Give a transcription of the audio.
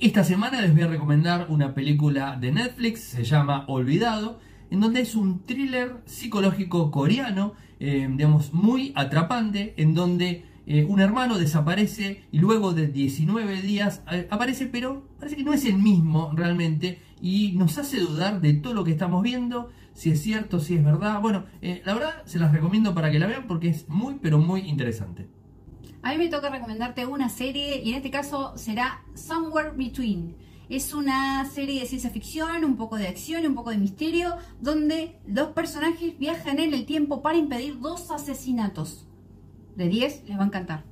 Esta semana les voy a recomendar una película de Netflix, se llama Olvidado, en donde es un thriller psicológico coreano, eh, digamos, muy atrapante, en donde eh, un hermano desaparece y luego de 19 días eh, aparece, pero parece que no es el mismo realmente y nos hace dudar de todo lo que estamos viendo, si es cierto, si es verdad. Bueno, la verdad se las recomiendo para que la vean porque es muy, pero muy interesante. A mí me toca recomendarte una serie y en este caso será Somewhere Between. Es una serie de ciencia ficción, un poco de acción, un poco de misterio, donde dos personajes viajan en el tiempo para impedir dos asesinatos. De 10 les va a encantar.